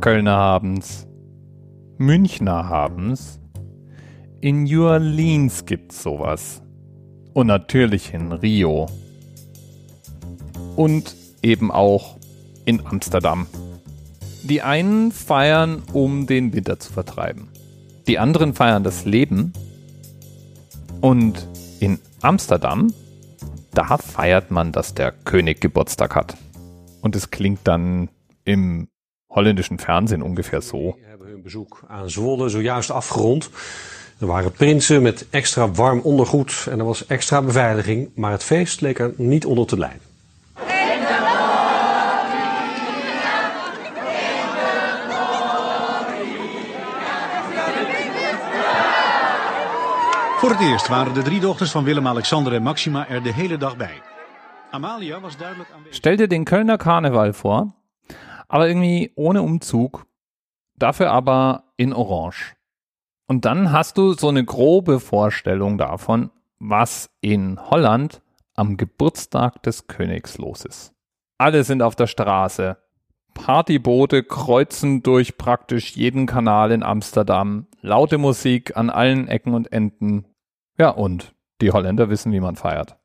Kölner haben's. Münchner haben's. In New Orleans gibt's sowas. Und natürlich in Rio. Und eben auch in Amsterdam. Die einen feiern, um den Winter zu vertreiben. Die anderen feiern das Leben. Und in Amsterdam, da feiert man, dass der König Geburtstag hat. Und es klingt dann im holländischen Fernsehen ungefähr so. We hebben hun bezoek aan Zwolle zojuist afgerond. Er waren prinsen met extra warm ondergoed en er was extra beveiliging, maar het feest leek er niet onder te lijden. Voor het eerst waren de drie dochters van Willem-Alexander en Maxima er de hele dag bij. Amalia was duidelijk aanwezig. Stell dir den Kölner Karneval vor, aber irgendwie ohne Umzug, dafür aber in Orange. Und dann hast du so eine grobe Vorstellung davon, was in Holland am Geburtstag des Königs los ist. Alle sind auf der Straße. Partyboote kreuzen durch praktisch jeden Kanal in Amsterdam. Laute Musik an allen Ecken und Enden. Ja, und die Holländer wissen, wie man feiert.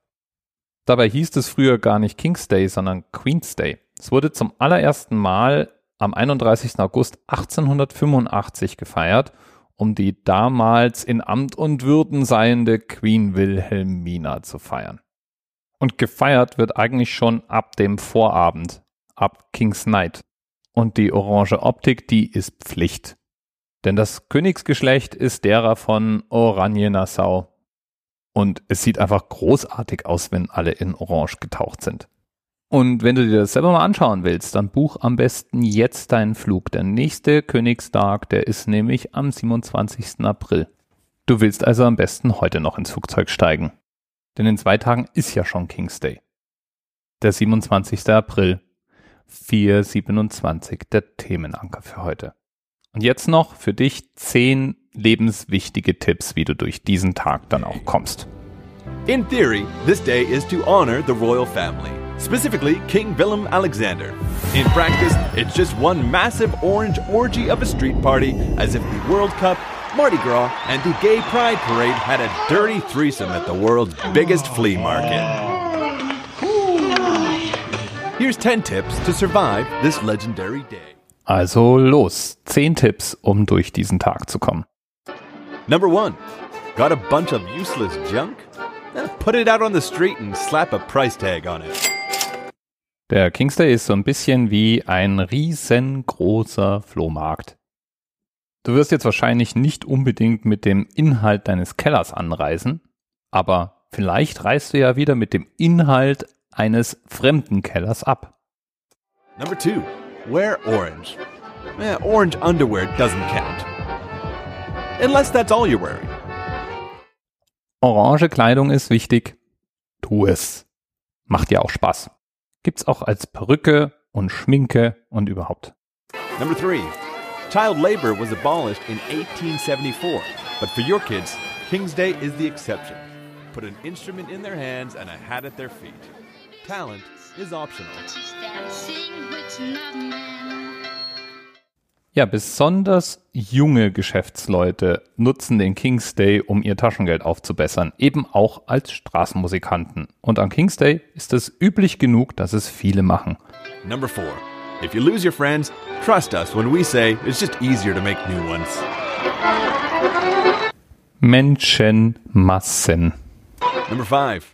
Dabei hieß es früher gar nicht King's Day, sondern Queen's Day. Es wurde zum allerersten Mal am 31. August 1885 gefeiert, um die damals in Amt und Würden seiende Queen Wilhelmina zu feiern. Und gefeiert wird eigentlich schon ab dem Vorabend, ab King's Night. Und die orange Optik, die ist Pflicht. Denn das Königsgeschlecht ist derer von Oranje-Nassau. Und es sieht einfach großartig aus, wenn alle in Orange getaucht sind. Und wenn du dir das selber mal anschauen willst, dann buch am besten jetzt deinen Flug. Der nächste Königstag, der ist nämlich am 27. April. Du willst also am besten heute noch ins Flugzeug steigen. Denn in zwei Tagen ist ja schon King's Day. Der 27. April. 427, der Themenanker für heute. Und jetzt noch für dich zehn lebenswichtige Tipps, wie du durch diesen Tag dann auch kommst. In theory, this day is to honor the royal family, specifically King Willem Alexander. In practice, it's just one massive orange orgy of a street party, as if the World Cup, Mardi Gras, and the Gay Pride Parade had a dirty threesome at the world's biggest flea market. Here's 10 tips to survive this legendary day. Also los, zehn Tipps, um durch diesen Tag zu kommen. Number one, got a bunch of useless junk? Eh, Put it out on the street and slap a price tag on it. Der King's Day ist so ein bisschen wie ein riesengroßer Flohmarkt. Du wirst jetzt wahrscheinlich nicht unbedingt mit dem Inhalt deines Kellers anreisen, aber vielleicht reist du ja wieder mit dem Inhalt eines fremden Kellers ab. Number two, wear orange. Eh, orange underwear doesn't count. Unless that's all you're wearing. Orange Kleidung ist wichtig. Tu es. Macht ja auch Spaß. Gibt's auch als Perücke und Schminke und überhaupt. Number three, child labor was abolished in 1874. But for your kids, King's Day is the exception. Put an instrument in their hands and a hat at their feet. Talent is optional. Ja, besonders junge Geschäftsleute nutzen den King's Day, um ihr Taschengeld aufzubessern, eben auch als Straßenmusikanten. Und an King's Day ist es üblich genug, dass es viele machen. Number four, if you lose your friends, trust us when we say it's just easier to make new ones. Menschenmassen. Number five,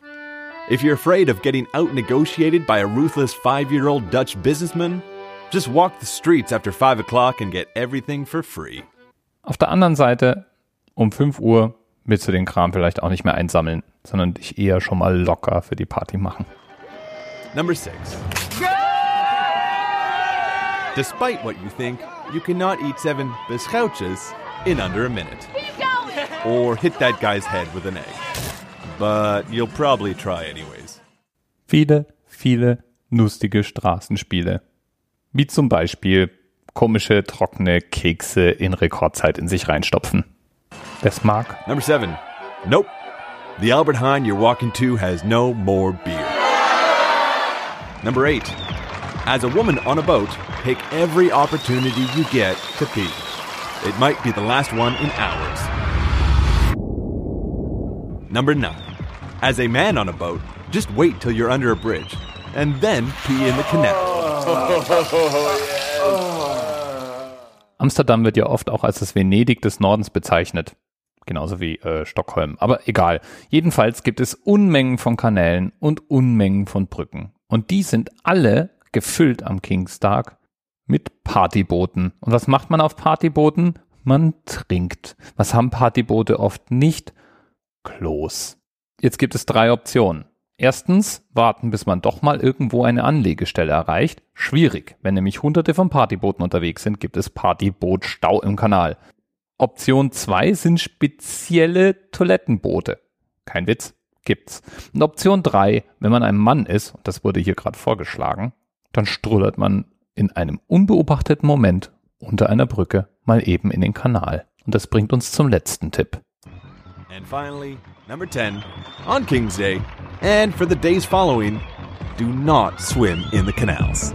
if you're afraid of getting out negotiated by a ruthless five year old Dutch businessman, just walk the streets after five o'clock and get everything for free. Auf der anderen Seite, um 5 Uhr willst du den Kram vielleicht auch nicht mehr einsammeln, sondern dich eher schon mal locker für die Party machen. Number six. Despite what you think, you cannot eat seven biscuits in under a minute. Or hit that guy's head with an egg. But you'll probably try anyways. Viele, viele lustige Straßenspiele. Wie zum Beispiel komische, trockene Kekse in Rekordzeit in sich reinstopfen. Wer's mag. Number seven. Nope. The Albert Heijn you're walking to has no more beer. Number eight. As a woman on a boat, take every opportunity you get to pee. It might be the last one in hours. Number 9. As a man on a boat, just wait till you're under a bridge and then pee in the canal. Amsterdam wird ja oft auch als das Venedig des Nordens bezeichnet. Genauso wie äh, Stockholm. Aber egal. Jedenfalls gibt es Unmengen von Kanälen und Unmengen von Brücken. Und die sind alle gefüllt am Kingstag mit Partybooten. Und was macht man auf Partybooten? Man trinkt. Was haben Partyboote oft nicht? Klos. Jetzt gibt es drei Optionen. Erstens, warten, bis man doch mal irgendwo eine Anlegestelle erreicht. Schwierig. Wenn nämlich hunderte von Partybooten unterwegs sind, gibt es Partybootstau im Kanal. Option 2 sind spezielle Toilettenboote. Kein Witz, gibt's. Und Option 3, wenn man ein Mann ist, und das wurde hier gerade vorgeschlagen, dann strullert man in einem unbeobachteten Moment unter einer Brücke mal eben in den Kanal. Und das bringt uns zum letzten Tipp. And finally, number 10, on King's Day, and for the days following, do not swim in the canals.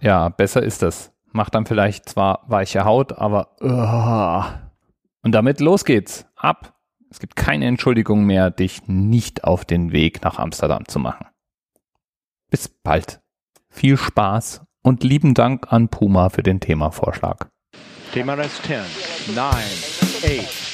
Ja, besser ist das. Macht dann vielleicht zwar weiche Haut, aber uh. und damit los geht's. Ab. Es gibt keine Entschuldigung mehr, dich nicht auf den Weg nach Amsterdam zu machen. Bis bald. Viel Spaß und lieben Dank an Puma für den Themavorschlag. TMRS 10, 9, 8.